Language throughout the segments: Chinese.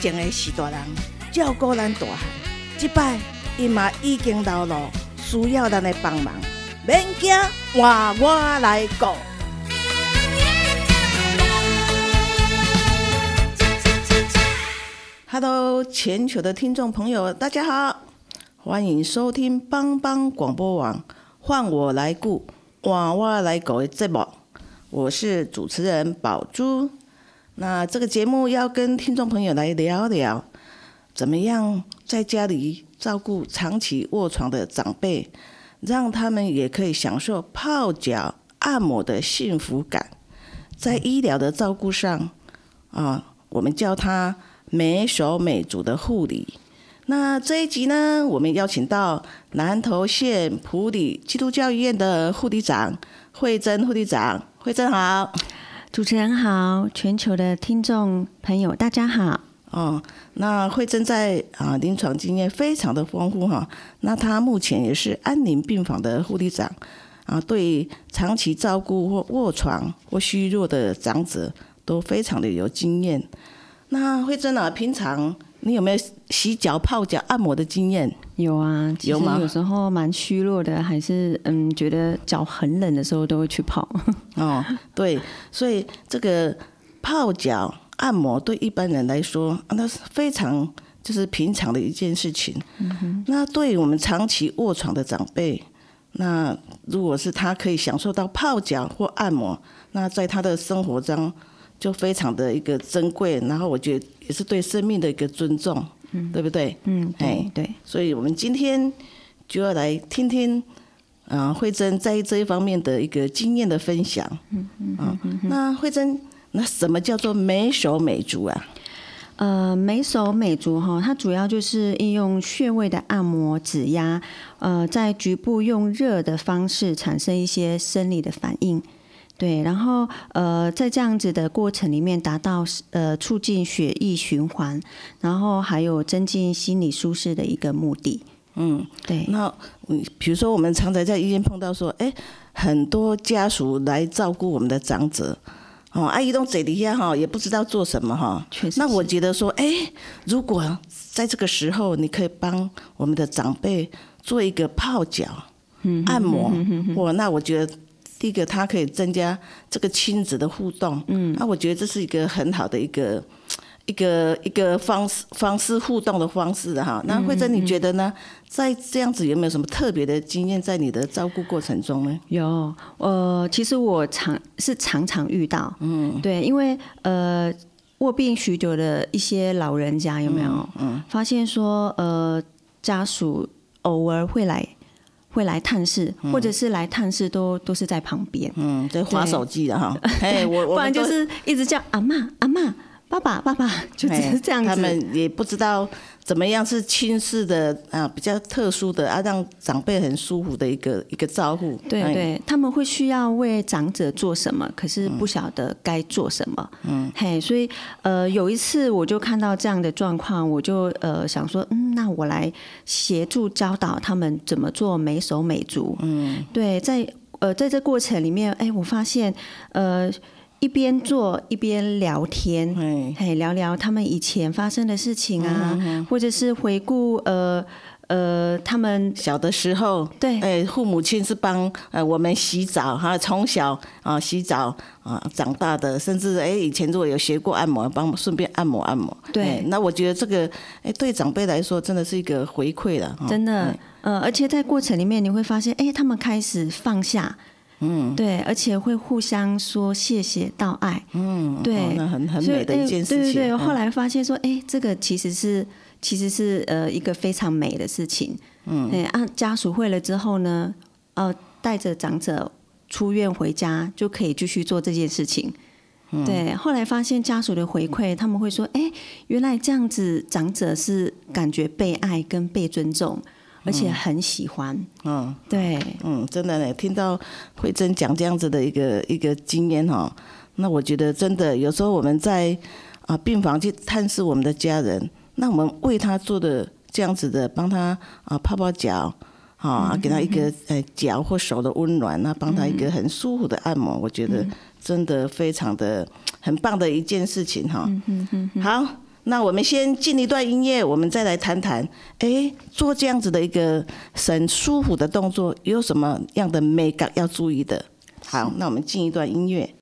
前的是大人照顾咱大汉，即摆伊嘛已经老了，需要咱的帮忙。免惊，换我来顾。Hello，全球的听众朋友，大家好，欢迎收听帮帮广播网，换我来顾，换我来顾的节目。我是主持人宝珠。那这个节目要跟听众朋友来聊聊，怎么样在家里照顾长期卧床的长辈，让他们也可以享受泡脚按摩的幸福感。在医疗的照顾上，啊，我们叫它美手美足的护理。那这一集呢，我们邀请到南投县普里基督教医院的护理长慧珍护理长，慧珍好。主持人好，全球的听众朋友大家好。哦，那慧珍在啊临床经验非常的丰富哈，那她目前也是安宁病房的护理长啊，对长期照顾或卧床或虚弱的长者都非常的有经验。那慧珍啊，平常你有没有洗脚、泡脚、按摩的经验？有啊，其实有吗有时候蛮虚弱的，还是嗯觉得脚很冷的时候都会去泡。哦，对，所以这个泡脚按摩对一般人来说，啊那是非常就是平常的一件事情。那对于我们长期卧床的长辈，那如果是他可以享受到泡脚或按摩，那在他的生活中就非常的一个珍贵，然后我觉得也是对生命的一个尊重，对不对？嗯，对哎对，所以我们今天就要来听听，啊、慧珍在这一方面的一个经验的分享。嗯嗯那慧珍，那什么叫做美手美足啊？呃，美手美足哈，它主要就是应用穴位的按摩、指压，呃，在局部用热的方式产生一些生理的反应。对，然后呃，在这样子的过程里面，达到呃促进血液循环，然后还有增进心理舒适的一个目的。嗯，对，那嗯比如说我们常常在医院碰到说，哎，很多家属来照顾我们的长者。哦，阿姨都嘴底下哈，也不知道做什么哈。确实那我是觉得说，哎，如果在这个时候，你可以帮我们的长辈做一个泡脚、嗯按摩，哇，那我觉得第一个它可以增加这个亲子的互动，嗯，那我觉得这是一个很好的一个一个一个方式方式互动的方式哈。那慧珍，你觉得呢？在这样子有没有什么特别的经验在你的照顾过程中呢？有，呃，其实我常是常常遇到，嗯，对，因为呃，卧病许久的一些老人家有没有？嗯，发现说，呃，家属偶尔会来会来探视，或者是来探视都都是在旁边，嗯，在划对。手机的哈，哎，我我不然就是一直叫阿妈阿嬷爸爸爸爸，就只是这样子。哎他们也不知道怎么样是亲视的啊，比较特殊的啊，让长辈很舒服的一个一个照顾。哎，对对，他们会需要为长者做什么，可是不晓得该做什么。嗯，嘿，所以呃，有一次我就看到这样的状况，我就呃想说，嗯，那我来协助教导他们怎么做美手美足。嗯，对，在呃在这过程里面，哎，我发现呃一边做一边聊天。哎，嘿，聊聊他们以前发生的事情啊，或者是回顾呃呃他们小的时候，对哎，父母亲是帮呃我们洗澡哈，从小啊洗澡啊长大的，甚至哎以前如果有学过按摩，帮顺便按摩按摩。对哎那我觉得这个哎对长辈来说真的是一个回馈了。哈真的哎，呃，而且在过程里面你会发现，哎，他们开始放下，嗯，对，而且会互相说谢谢道爱，嗯，对哦那很很美的一哎件事情。对对对，嗯。后来发现说，哎，这个其实是其实是呃一个非常美的事情，嗯，哎，按家属会了之后呢，呃，带着长者出院回家就可以继续做这件事情。对，后来发现家属的回馈，他们会说：“哎，原来这样子，长者是感觉被爱跟被尊重，而且很喜欢。”嗯，对，嗯，真的呢，听到慧珍讲这样子的一个一个经验哈，那我觉得真的有时候我们在啊病房去探视我们的家人，那我们为他做的这样子的，帮他啊泡泡脚。啊，给他一个呃脚或手的温暖，那帮他一个很舒服的按摩，我觉得真的非常的很棒的一件事情哈。好，那我们先进一段音乐，我们再来谈谈，哎，做这样子的一个很舒服的动作，有什么样的美感要注意的？好，那我们进一段音乐。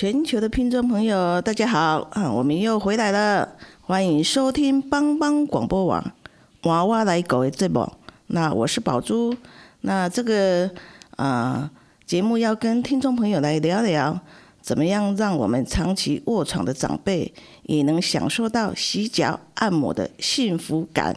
全球的听众朋友，大家好啊！我们又回来了，欢迎收听帮帮广播网娃娃来狗的节目。那我是宝珠，那这个啊节目要跟听众朋友来聊聊，怎么样让我们长期卧床的长辈也能享受到洗脚按摩的幸福感。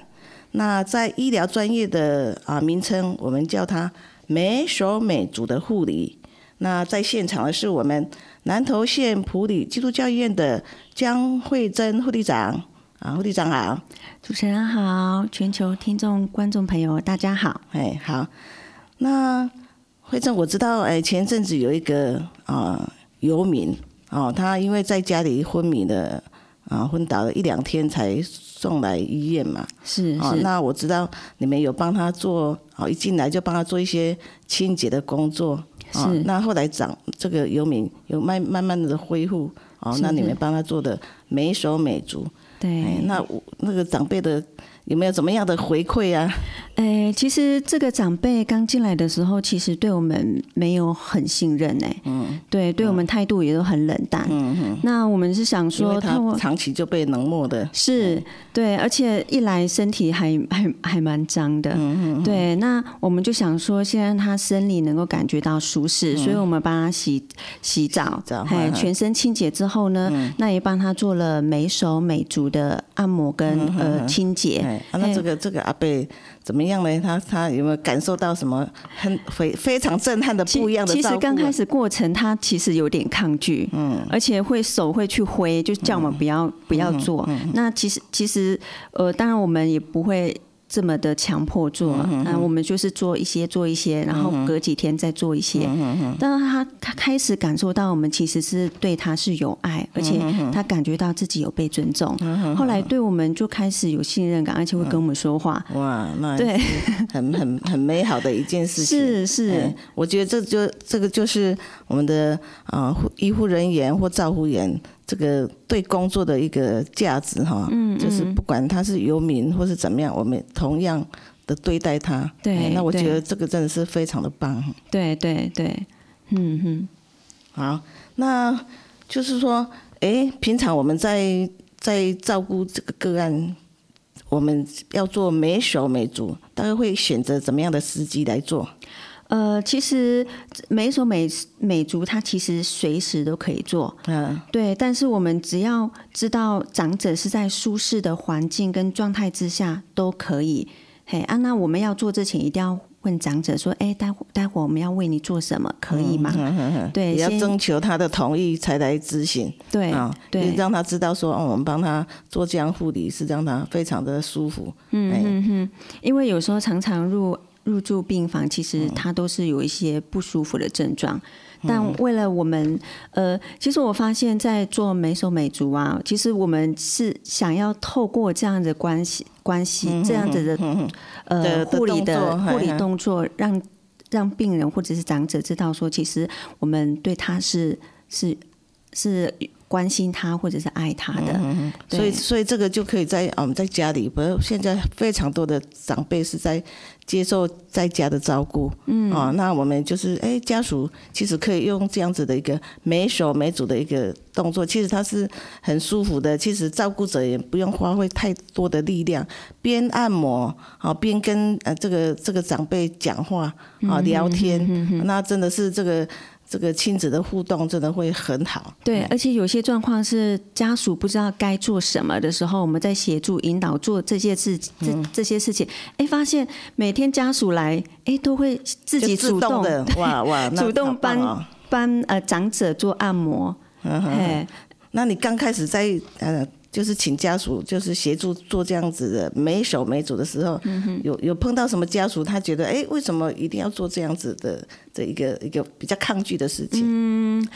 那在医疗专业的啊名称，我们叫它美手美足的护理。那在现场的是我们南投县普里基督教医院的江慧珍护理长。啊，护理长好，主持人好，全球听众观众朋友大家好，哎好，那慧珍我知道哎前阵子有一个啊游民哦，他因为在家里昏迷了啊昏倒了一两天才送来医院嘛。哦，是是，那我知道你们有帮他做，哦，一进来就帮他做一些清洁的工作。哦是，那后来长这个游民有慢慢慢的恢复，哦，那你们帮他做的美手美足。哎对，，那我那个长辈的有没有怎么样的回馈啊？诶、其实这个长辈刚进来的时候，其实对我们没有很信任诶、嗯，对，对我们态度也都很冷淡。嗯嗯，那我们是想说，他长期就被冷漠的。是对，而且一来身体还还还蛮脏的，嗯对，那我们就想说，先让他生理能够感觉到舒适，所以我们帮他洗洗澡。嗯澡，嘿嗯，嗯。全身清洁之后呢，那也帮他做了美手美足的按摩跟呃清洁，哎，啊那这个这个阿贝怎么样呢？他他有没有感受到什么很非非常震撼的不一样的其？实刚开始过程，他其实有点抗拒，嗯，而且会手会去挥，就叫我们不要、不要做。那其实其实呃，当然我们也不会。这么的强迫做，那、我们就是做一些做一些，然后隔几天再做一些。但是他他开始感受到我们其实是对他是有爱，而且他感觉到自己有被尊重。后来对我们就开始有信任感，而且会跟我们说话。哇，那对，很很很美好的一件事情。是是哎，我觉得这就这个就是我们的啊、护医护人员或照护员这个对工作的一个价值哈，嗯，就是不管他是游民或是怎么样，我们同样的对待他。对哎那我觉得这个真的是非常的棒。对对对，嗯哼。好，那就是说，哎，平常我们在在照顾这个个案，我们要做每手每足，大概会选择怎么样的时机来做？呃，其实每一首美美足，它其实随时都可以做，嗯，对。但是我们只要知道长者是在舒适的环境跟状态之下都可以。嘿啊，那我们要做之前一定要问长者说，哎，待会待会我们要为你做什么，可以吗？对，也要征求他的同意才来执行对啊，对也让他知道说，哦，我们帮他做这样护理是让他非常的舒服。嗯因为有时候常常入入住病房，其实他都是有一些不舒服的症状。但为了我们，呃，其实我发现，在做美手美足啊，其实我们是想要透过这样的关系关系，这样子的呃护理的护理动作，让让病人或者是长者知道说，其实我们对他是是是关心他或者是爱他的。对。所以，所以这个就可以在啊我们在家里，不是现在非常多的长辈是在接受在家的照顾，嗯，哦，那我们就是哎家属其实可以用这样子的一个每手每足的一个动作，其实它是很舒服的，其实照顾者也不用花费太多的力量，边按摩啊边跟呃这个这个长辈讲话啊聊天，那真的是这个。这个亲子的互动真的会很好，对，而且有些状况是家属不知道该做什么的时候，我们在协助引导做这些事，这嗯。这些事情，哎，发现每天家属来，哎，都会自己主动的哇哇，那主动帮哦帮呃长者做按摩，哎，那你刚开始在呃，就是请家属就是协助做这样子的美手美足的时候，嗯有有碰到什么家属他觉得哎，为什么一定要做这样子的这一个一个比较抗拒的事情？嗯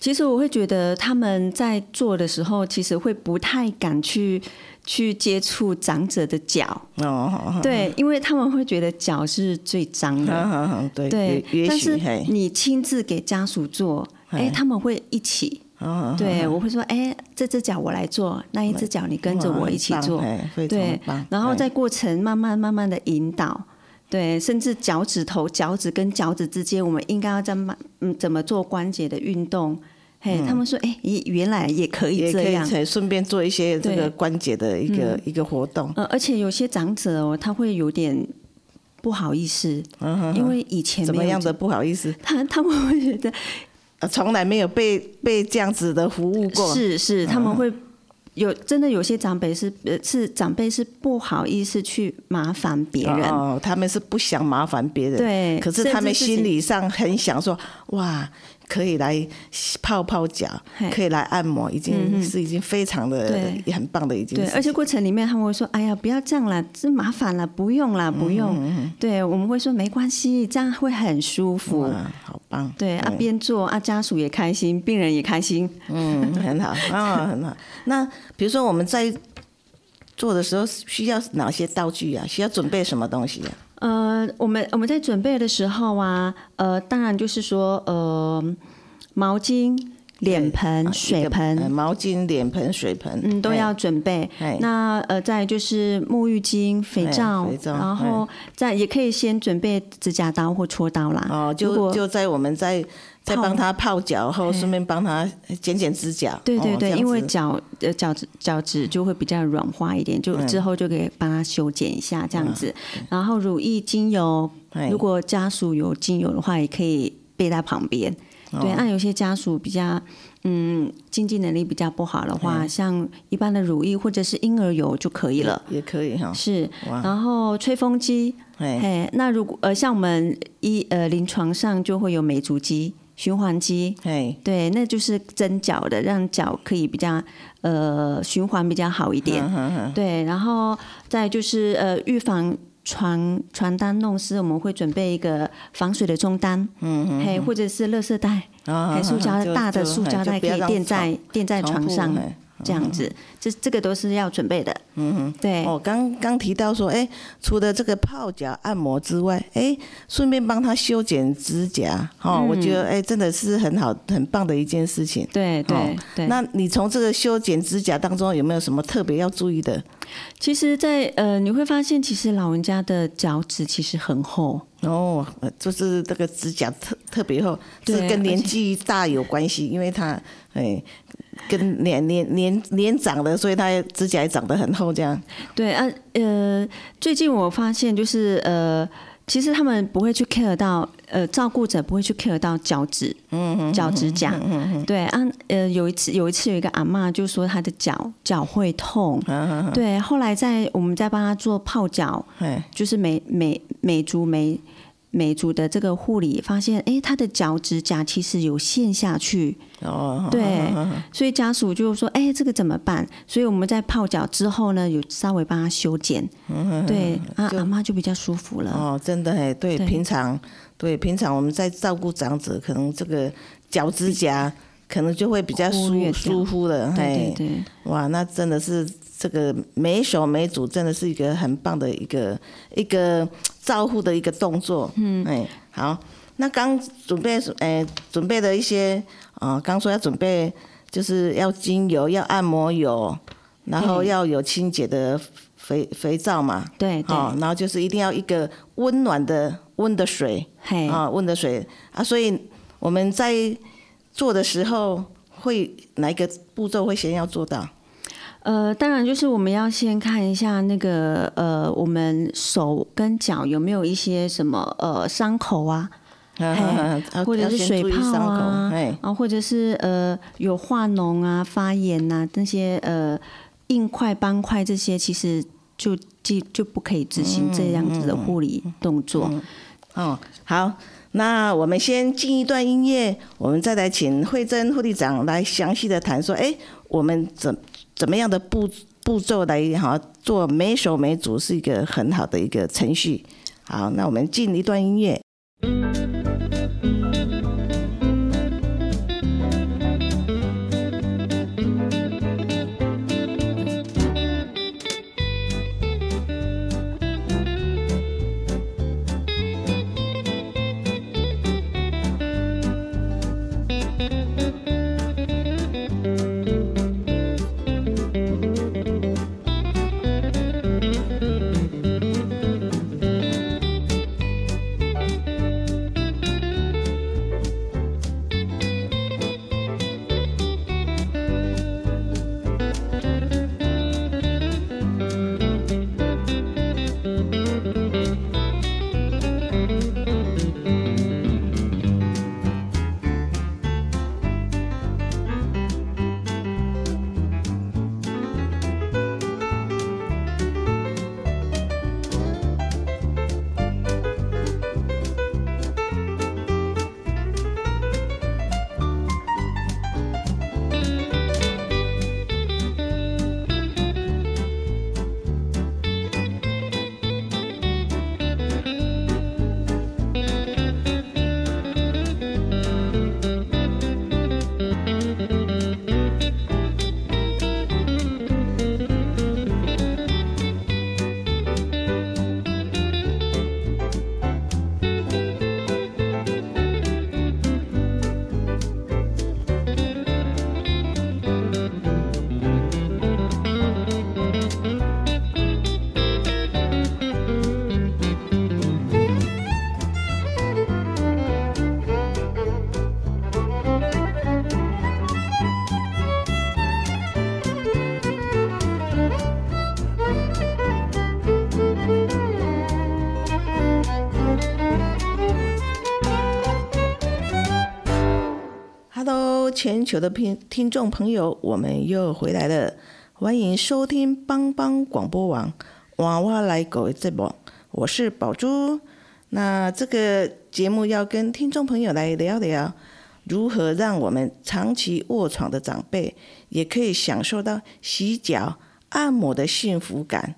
其实我会觉得他们在做的时候，其实会不太敢去去接触长者的脚，哦，对，因为他们会觉得脚是最脏的。对但是，你亲自给家属做，哎，他们会一起。哦对，我会说，哎，这只脚我来做，那一只脚你跟着我一起做。对然后在过程慢慢慢慢的引导，对，甚至脚趾头、脚趾跟脚趾之间，我们应该要在慢嗯怎么做关节的运动，嘿，他们说，哎，咦原来也可以嗯也可以这样，才顺便做一些这个关节的一个一个活动。呃，而且有些长者哦，他会有点不好意思，因为以前怎么样的不好意思，他他们会觉得呃从来没有被被这样子的服务过。是是，他们会有真的有些长辈是呃是长辈是不好意思去麻烦别人，哦，他们是不想麻烦别人，对可是他们心理上很想说，哇，可以来泡泡脚，可以来按摩，已经是已经非常的也很棒的一件对，而且过程里面他们会说：“哎呀，不要这样了，这麻烦了，不用了，不用。嗯对，我们会说没关系，这样会很舒服。哇，好棒。对啊，嗯边做啊，家属也开心，病人也开心。嗯，很好啊，很好。那比如说我们在做的时候需要哪些道具啊？需要准备什么东西啊？呃，我们我们在准备的时候啊，呃，当然就是说，呃，毛巾、脸盆、啊水盆，呃毛巾、脸盆、水盆，嗯，都哎要准备哎。那呃，再就是沐浴巾、肥哎皂肥，皂然后再也可以先准备指甲刀或戳刀啦。哦，就就在我们在在泡帮他泡脚后，顺便帮他剪剪指甲。对对对，哦因为脚呃脚趾脚趾就会比较软化一点，就嗯之后就可以帮他修剪一下这样子。然后乳液、精油，哎如果家属有精油的话，也可以备在旁边。哦对，那有些家属比较嗯经济能力比较不好的话，像一般的乳液或者是婴儿油就可以了。也可以哈。是，然后吹风机，哎，嘿，那如果呃像我们医呃临床上就会有美足机、循环机，哎，对，那就是蒸脚的，让脚可以比较呃循环比较好一点。对，然后再就是呃预防床床单弄湿，我们会准备一个防水的中单，嗯嘿，或者是垃圾袋，啊嘿，塑胶 就大的塑胶袋可以垫在垫在床上，哎这样子，这这个都是要准备的。嗯哼，对，我，刚刚提到说，哎，除了这个泡脚按摩之外，哎，顺便帮他修剪指甲，哦，我觉得哎，真的是很好、很棒的一件事情。对对哦对。那你从这个修剪指甲当中有没有什么特别要注意的？其实在，呃，你会发现，其实老人家的脚趾其实很厚。哦，呃就是这个指甲特特别厚，是跟年纪大有关系，因为他哎跟年年年年长的，所以他指甲也长得很厚，这样。对啊，呃，最近我发现就是呃，其实他们不会去 care 到呃，照顾者不会去 care 到脚趾，嗯脚指甲，嗯对啊，呃，有一次有一次有一个阿嬷就说她的脚脚会痛，对，后来在我们在帮她做泡脚，哎，就是美美美足美美足的这个护理，发现哎，他的脚趾甲其实有陷下去，哦，对，所以家属就说：“哎、这个怎么办？”所以我们在泡脚之后呢，有稍微帮他修剪，对，啊，阿妈就比较舒服了。哦，真的哎，对，对平常对平常我们在照顾长者，可能这个脚趾甲可能就会比较舒舒服了，对嘿。对，对，哇，那真的是这个每手每组，真的是一个很棒的一个一个照护的一个动作。嗯，哎，好，那刚准备哎准备的一些啊，刚说要准备就是要精油，要按摩油，然后嗯要有清洁的肥肥皂嘛。对对，哦，然后就是一定要一个温暖的温的水嘿，啊，温的水。啊，所以我们在做的时候会哪一个步骤会先要做到？呃，当然就是我们要先看一下那个呃，我们手跟脚有没有一些什么呃伤口啊，啊或者是水泡，啊哎，啊，或者是呃有化脓啊、发炎呐、那些呃硬块、斑块这些，其实就就就不可以执行这样子的护理动作。哦，好，那我们先进一段音乐，我们再来请慧珍护理长来详细的谈说，哎，我们怎怎么样的步步骤来哈做每手每组是一个很好的一个程序。好，那我们进一段音乐。全球的听听众朋友，我们又回来了，欢迎收听帮帮广播网娃娃来狗的节目，我是宝珠。那这个节目要跟听众朋友来聊聊，如何让我们长期卧床的长辈也可以享受到洗脚、按摩的幸福感。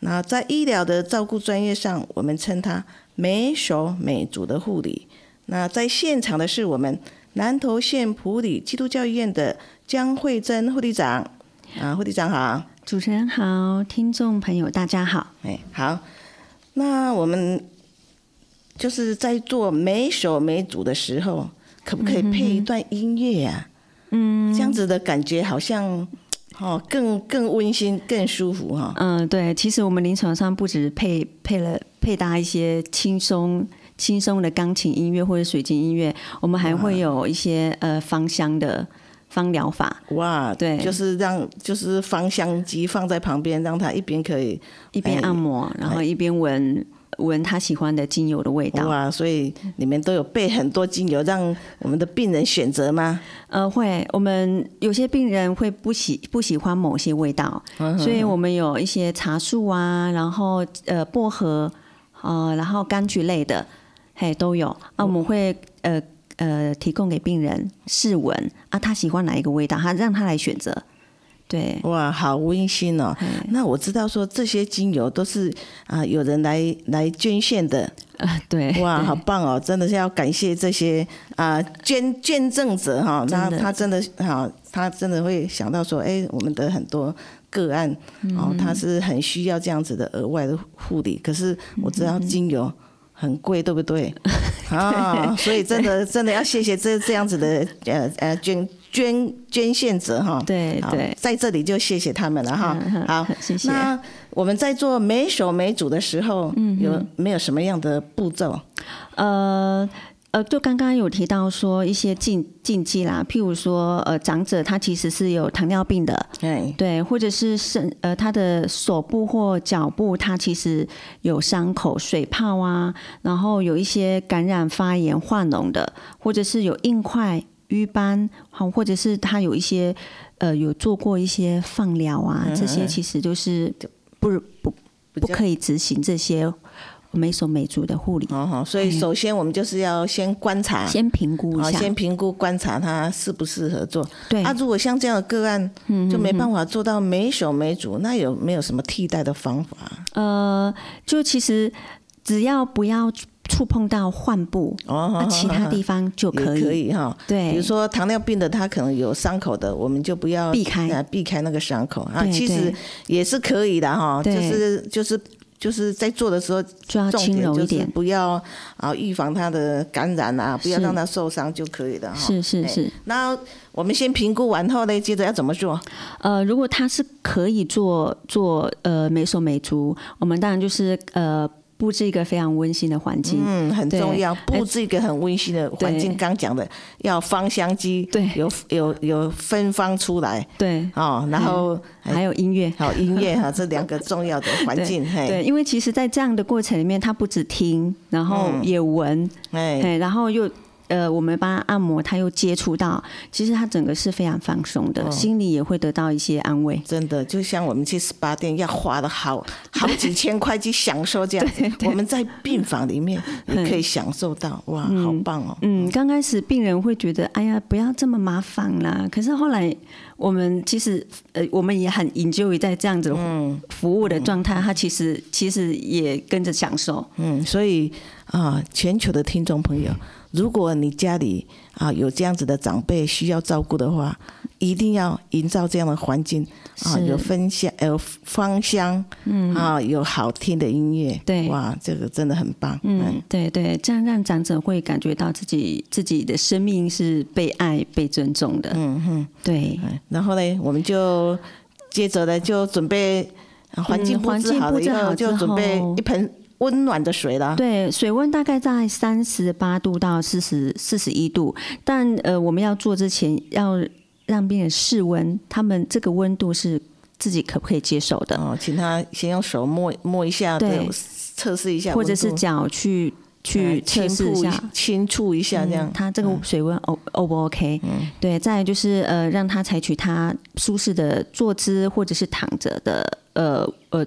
那在医疗的照顾专业上，我们称它美手美足的护理。那在现场的是我们南投县普里基督教医院的江慧珍护理长，啊，护理长好，主持人好，听众朋友大家好。哎，好，那我们就是在做每首每组的时候，可不可以配一段音乐呀？嗯，这样子的感觉好像哦，更更温馨、更舒服哈。嗯，对，其实我们临床上不止配配了配搭一些轻松。轻松的钢琴音乐或者水晶音乐，我们还会有一些呃芳香的芳疗法。哇，对，就是让就是芳香机放在旁边，让他一边可以一边按摩，然后一边闻闻他喜欢的精油的味道。哇，所以你们都有备很多精油让我们的病人选择吗？呃，会。我们有些病人会不喜不喜欢某些味道，所以我们有一些茶树啊，然后呃薄荷，呃，然后柑橘类的。嘿，都有啊！我们会呃呃提供给病人试闻啊，他喜欢哪一个味道，他让他来选择。对，哇，好温馨哦！那我知道说这些精油都是啊有人来来捐献的啊，对，哇，好棒哦！真的是要感谢这些啊捐捐赠者哈，那他真的哈，他真的会想到说，哎，我们的很多个案哦，他是很需要这样子的额外的护理，可是我知道精油。很贵，对不 对？啊，所以真的真的要谢谢这这样子的呃呃捐捐捐献者哈。对对，在这里就谢谢他们了哈。好，谢谢。那我们在做每手每组的时候，有没有什么样的步骤？呃。呃，就刚刚有提到说一些禁禁忌啦，譬如说，呃，长者他其实是有糖尿病的，对对，或者是身呃他的手部或脚部他其实有伤口、水泡啊，然后有一些感染、发炎、化脓的，或者是有硬块、瘀斑，好，或者是他有一些呃有做过一些放疗啊，这些其实都是不不不可以执行这些。美手美足的护理，哦所以首先我们就是要先观察，先评估一下，先评估观察它适不适合做。对，啊，如果像这样的个案，就没办法做到美手美足，那有没有什么替代的方法？呃，就其实只要不要触碰到患部，哦，其他地方就可以，可以哈。对，比如说糖尿病的，他可能有伤口的，我们就不要避开，避开那个伤口啊。其实也是可以的哈，就是就是。就是在做的时候，就要轻柔一点，不要啊，预防它的感染啊，不要让它受伤就可以了哈。是是是。那我们先评估完后呢，接着要怎么做？呃，如果它是可以做做呃美手美足，我们当然就是呃。布置一个非常温馨的环境，嗯，很重要。布置一个很温馨的环境，刚讲的要芳香机，对，有有有芬芳出来，对，哦，然后还有音乐，好音乐哈，这两个重要的环境，对，因为其实，在这样的过程里面，他不止听，然后也闻，哎，然后又。呃，我们帮他按摩，他又接触到，其实他整个是非常放松的，心里也会得到一些安慰。真的，就像我们去 SPA 店要花了好好几千块去享受这样，我们在病房里面也可以享受到，哇，好棒哦！嗯，刚开始病人会觉得，哎呀，不要这么麻烦啦。可是后来，我们其实呃，我们也很研究在这样子服务的状态，他其实其实也跟着享受。嗯，所以啊，全球的听众朋友。如果你家里啊有这样子的长辈需要照顾的话，一定要营造这样的环境啊，有分享，有芳香，嗯。啊，有好听的音乐，对，哇，这个真的很棒，嗯，对对，这样让长者会感觉到自己自己的生命是被爱、被尊重的，嗯哼，对。然后呢，我们就接着呢，就准备环境布置好了以后，就准备一盆。温暖的水了，对，水温大概在三十八度到四十四十一度，但呃，我们要做之前要让病人试温，他们这个温度是自己可不可以接受的？哦，请他先用手摸摸一下，对，测试一下，或者是脚去去测试一下。轻触一下这样，它这个水温 O O 不 OK？嗯，对，再就是呃，让他采取他舒适的坐姿或者是躺着的呃呃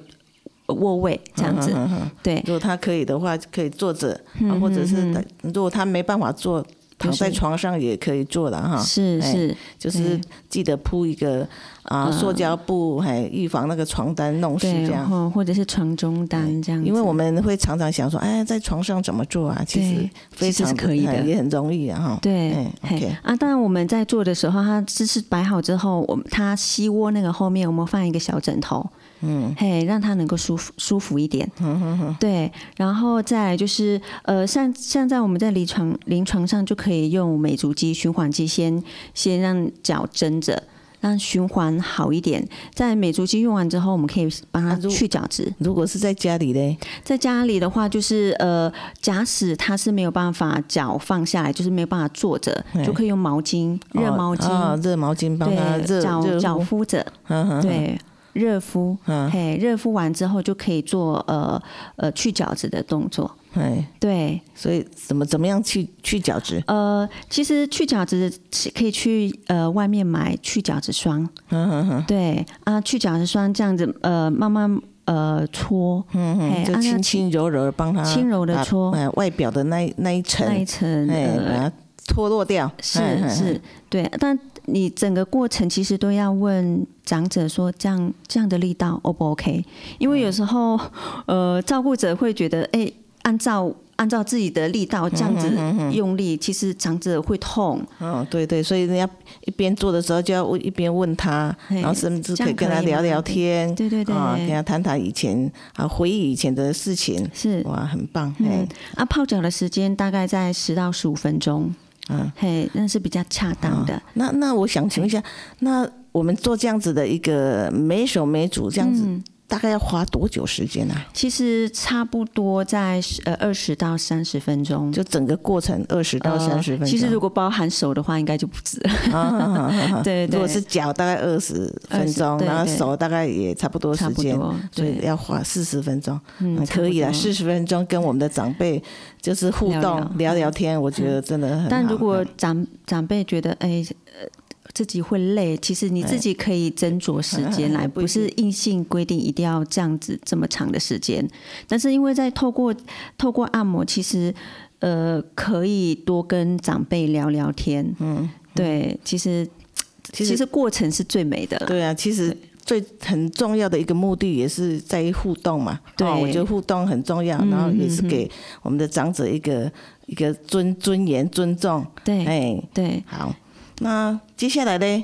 卧位这样子。对，如果他可以的话，可以坐着，或者是如果他没办法坐。躺在床上也可以做的哈，是是，就是记得铺一个啊塑胶布，还预防那个床单弄湿这样，或者是床中单这样。因为我们会常常想说，哎，在床上怎么做啊？其实非常可以的，也很容易啊哈。对，OK 啊。当然我们在做的时候，它姿势摆好之后，我们它膝窝那个后面，我们放一个小枕头。嗯，嘿，让他能够舒服舒服一点。嗯哼哼，对，然后再来就是，呃，像像在我们在临床临床上就可以用美足机、循环机，先先让脚蒸着，让循环好一点。在美足机用完之后，我们可以帮他去角质。如果是在家里嘞，在家里的话，就是呃，假使他是没有办法脚放下来，就是没有办法坐着，就可以用毛巾、热毛巾、热毛巾帮他热脚脚敷着。对。热敷，嘿，热敷完之后就可以做呃呃去角质的动作。哎，对，所以怎么怎么样去去角质？呃，其实去角质可以去呃外面买去角质霜。嗯嗯嗯。对啊，去角质霜这样子呃慢慢呃搓，嗯嗯，就轻轻柔柔帮他轻柔的搓，哎，外表的那那一层那一层哎把它脱落掉。是是，对，但。你整个过程其实都要问长者说这样这样的力道 O 不 OK？因为有时候呃照顾者会觉得哎按照按照自己的力道这样子用力，其实长者会痛。嗯，对对，所以人家一边做的时候就要一边问他，然后甚至可以跟他聊聊天，对对对，啊跟他谈谈以前啊回忆以前的事情，是哇很棒。嗯，啊泡脚的时间大概在十到十五分钟。嗯，嘿，那是比较恰当的。那那我想请问一下，那我们做这样子的一个每手每组这样子。大概要花多久时间呢？其实差不多在呃二十到三十分钟，就整个过程二十到三十分钟。其实如果包含手的话，应该就不止。对对，如果是脚大概二十分钟，然后手大概也差不多时间，所以要花四十分钟。嗯，可以了，四十分钟跟我们的长辈就是互动聊聊天，我觉得真的很。但如果长长辈觉得哎呃。自己会累，其实你自己可以斟酌时间来，不是硬性规定一定要这样子这么长的时间。但是因为在透过透过按摩，其实呃可以多跟长辈聊聊天。嗯，对，其实其实过程是最美的。对啊，其实最很重要的一个目的也是在于互动嘛。对，我觉得互动很重要，然后也是给我们的长者一个一个尊尊严尊重。对，哎，对，好。那接下来呢？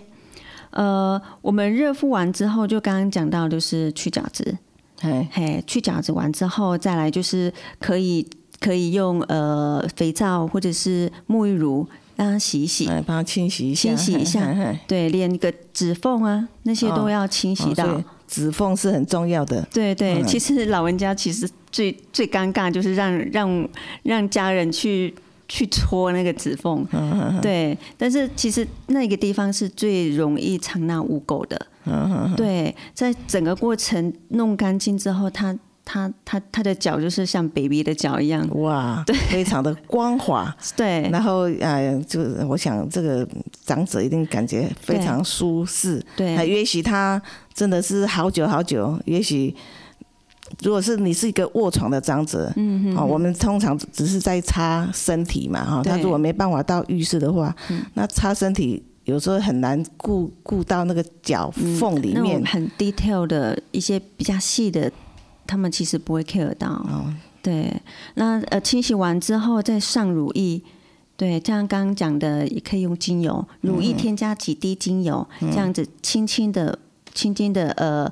呃，我们热敷完之后，就刚刚讲到，就是去角质。嘿，嘿，去角质完之后，再来就是可以可以用呃肥皂或者是沐浴乳让它洗一洗，帮它清洗一下，清洗一下。对，连个指缝啊那些都要清洗到。指缝是很重要的。对对，其实老人家其实最最尴尬就是让让让家人去。去戳那个指缝，对，但是其实那个地方是最容易藏纳污垢的，对，在整个过程弄干净之后，他他他他的脚就是像 baby 的脚一样，哇，对，非常的光滑，对，然后呃，就我想这个长者一定感觉非常舒适，对，也许他真的是好久好久，也许。如果是你是一个卧床的长者，嗯，哦，我们通常只是在擦身体嘛，哈，他如果没办法到浴室的话，那擦身体有时候很难顾顾到那个脚缝里面，很 detail 的一些比较细的，他们其实不会 care 到。哦，对，那呃，清洗完之后再上乳液，对，像刚刚讲的，也可以用精油，乳液添加几滴精油，这样子轻轻的、轻轻的，呃。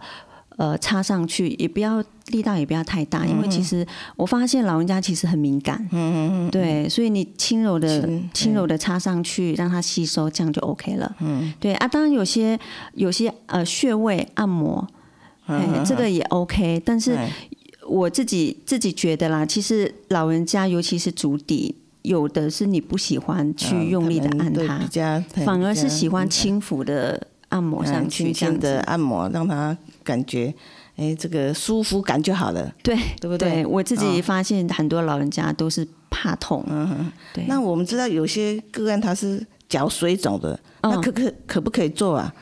呃，插上去也不要力道也不要太大，因为其实我发现老人家其实很敏感，嗯嗯嗯，对，所以你轻柔的、轻柔的插上去，让它吸收，这样就 OK 了。嗯，对啊，当然有些有些呃穴位按摩，哎，这个也 OK，但是我自己自己觉得啦，其实老人家尤其是足底，有的是你不喜欢去用力的按它，反而是喜欢轻抚的。按摩上去，轻轻的按摩，让他感觉，哎，这个舒服感就好了。对对不对我自己哦发现很多老人家都是怕痛，嗯，对，那我们知道有些个案他是脚水肿的，那嗯可可可不可以做啊？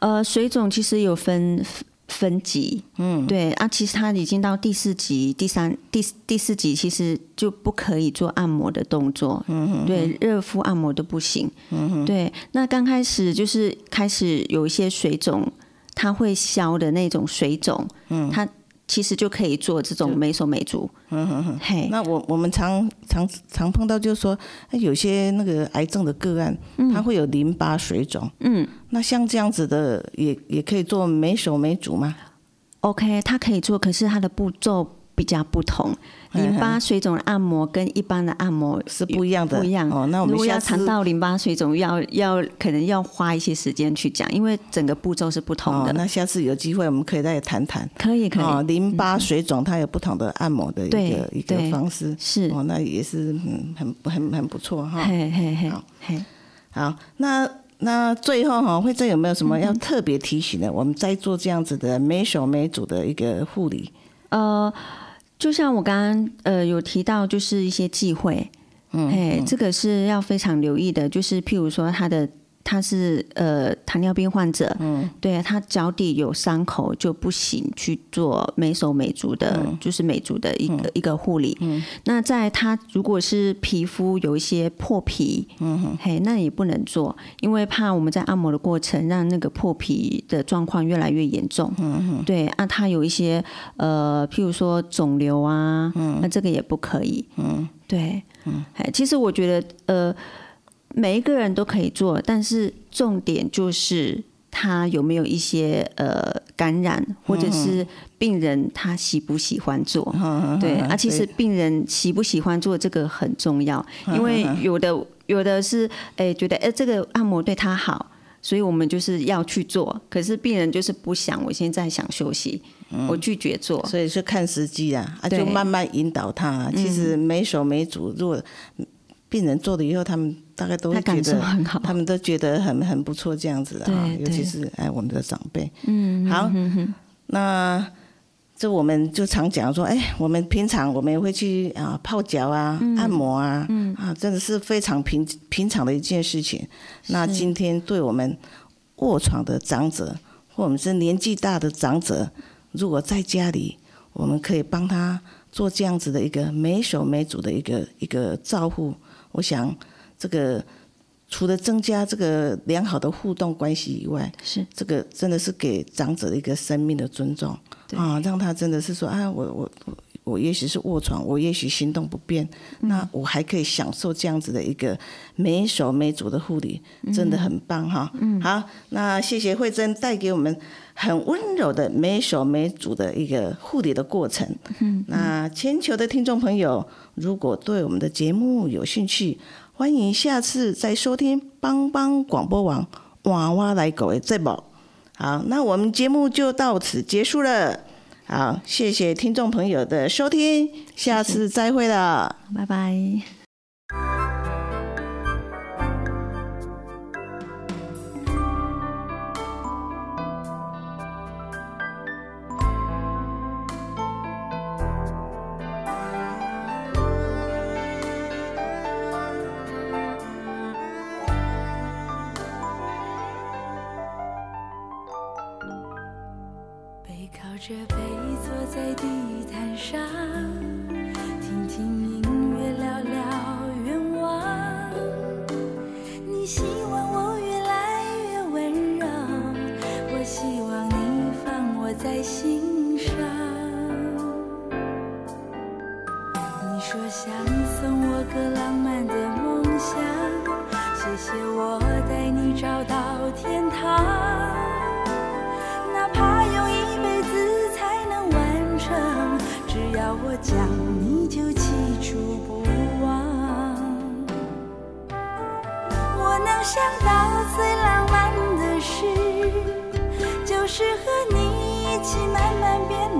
呃，水肿其实有分分级，嗯，对啊，其实它已经到第四级、第三、第第四级，其实就不可以做按摩的动作，嗯哼对，热敷按摩都不行，嗯哼对。那刚开始就是开始有一些水肿，它会消的那种水肿，嗯，它其实就可以做这种美手美足，嗯哼哼，嘿，那我我们常常常碰到，就是说，哎有些那个癌症的个案，它会有淋巴水肿，嗯。那像这样子的，也也可以做美手美足吗？，OK，它可以做，可是它的步骤比较不同。淋巴水肿的按摩跟一般的按摩是不一样的，不一样哦。那我们如果要谈到淋巴水肿，要要可能要花一些时间去讲，因为整个步骤是不同哦的。，那下次有机会我们可以再谈谈。可以可以，哦，淋巴水肿它有不同的按摩的一对个一个方式，是哦，那也是嗯很很很不错哈。嘿嘿嘿好嘿。好，那那最后哈，慧珍有没有什么要特别提醒的？我们在做这样子的每手美足的一个护理，呃，就像我刚刚呃有提到，就是一些忌讳，嗯，嘿，这个是要非常留意的。就是譬如说他的他是呃糖尿病患者，嗯，对他脚底有伤口就不行去做美手美足的，就是美足的一个、一个护理。嗯，那在他如果是皮肤有一些破皮，嗯哼。嘿，那也不能做，因为怕我们在按摩的过程让那个破皮的状况越来越严重。嗯哼。对啊，他有一些呃，譬如说肿瘤啊，嗯。那这个也不可以。嗯，对，嗯，其实我觉得呃。每一个人都可以做，但是重点就是他有没有一些呃感染，或者是病人他喜不喜欢做。对啊，其实病人喜不喜欢做这个很重要，因为有的有的是哎觉得哎这个按摩对他好，所以我们就是要去做。可是病人就是不想，我现在想休息，我拒绝做。所以是看时机啊，啊，就慢慢引导他啊。其实没手没足，如果病人做了以后，他们大概都会觉他感受得，很好。他们都觉得很很不错这样子啊。尤其是哎我们的长辈。嗯，好嗯哼那这我们就常讲说，哎，我们平常我们也会去啊泡脚啊、嗯按摩啊，啊，真的是非常平平常的一件事情。那今天对我们卧床的长者，或我们是年纪大的长者，如果在家里，我们可以帮他做这样子的一个没手没足的一个一个照护，我想这个。除了增加这个良好的互动关系以外，是这个真的是给长者的一个生命的尊重对啊，让他真的是说啊，我我我我也许是卧床，我也许行动不便，那我还可以享受这样子的一个美手美足的护理，真的很棒哈。嗯，好，那谢谢慧珍带给我们很温柔的美手美足的一个护理的过程。嗯，那全球的听众朋友，如果对我们的节目有兴趣，欢迎下次再收听帮帮广播网娃娃来狗的节目。好，那我们节目就到此结束了。好，谢谢听众朋友的收听，下次再会了。拜拜。想到最浪漫的事，就是和你一起慢慢变老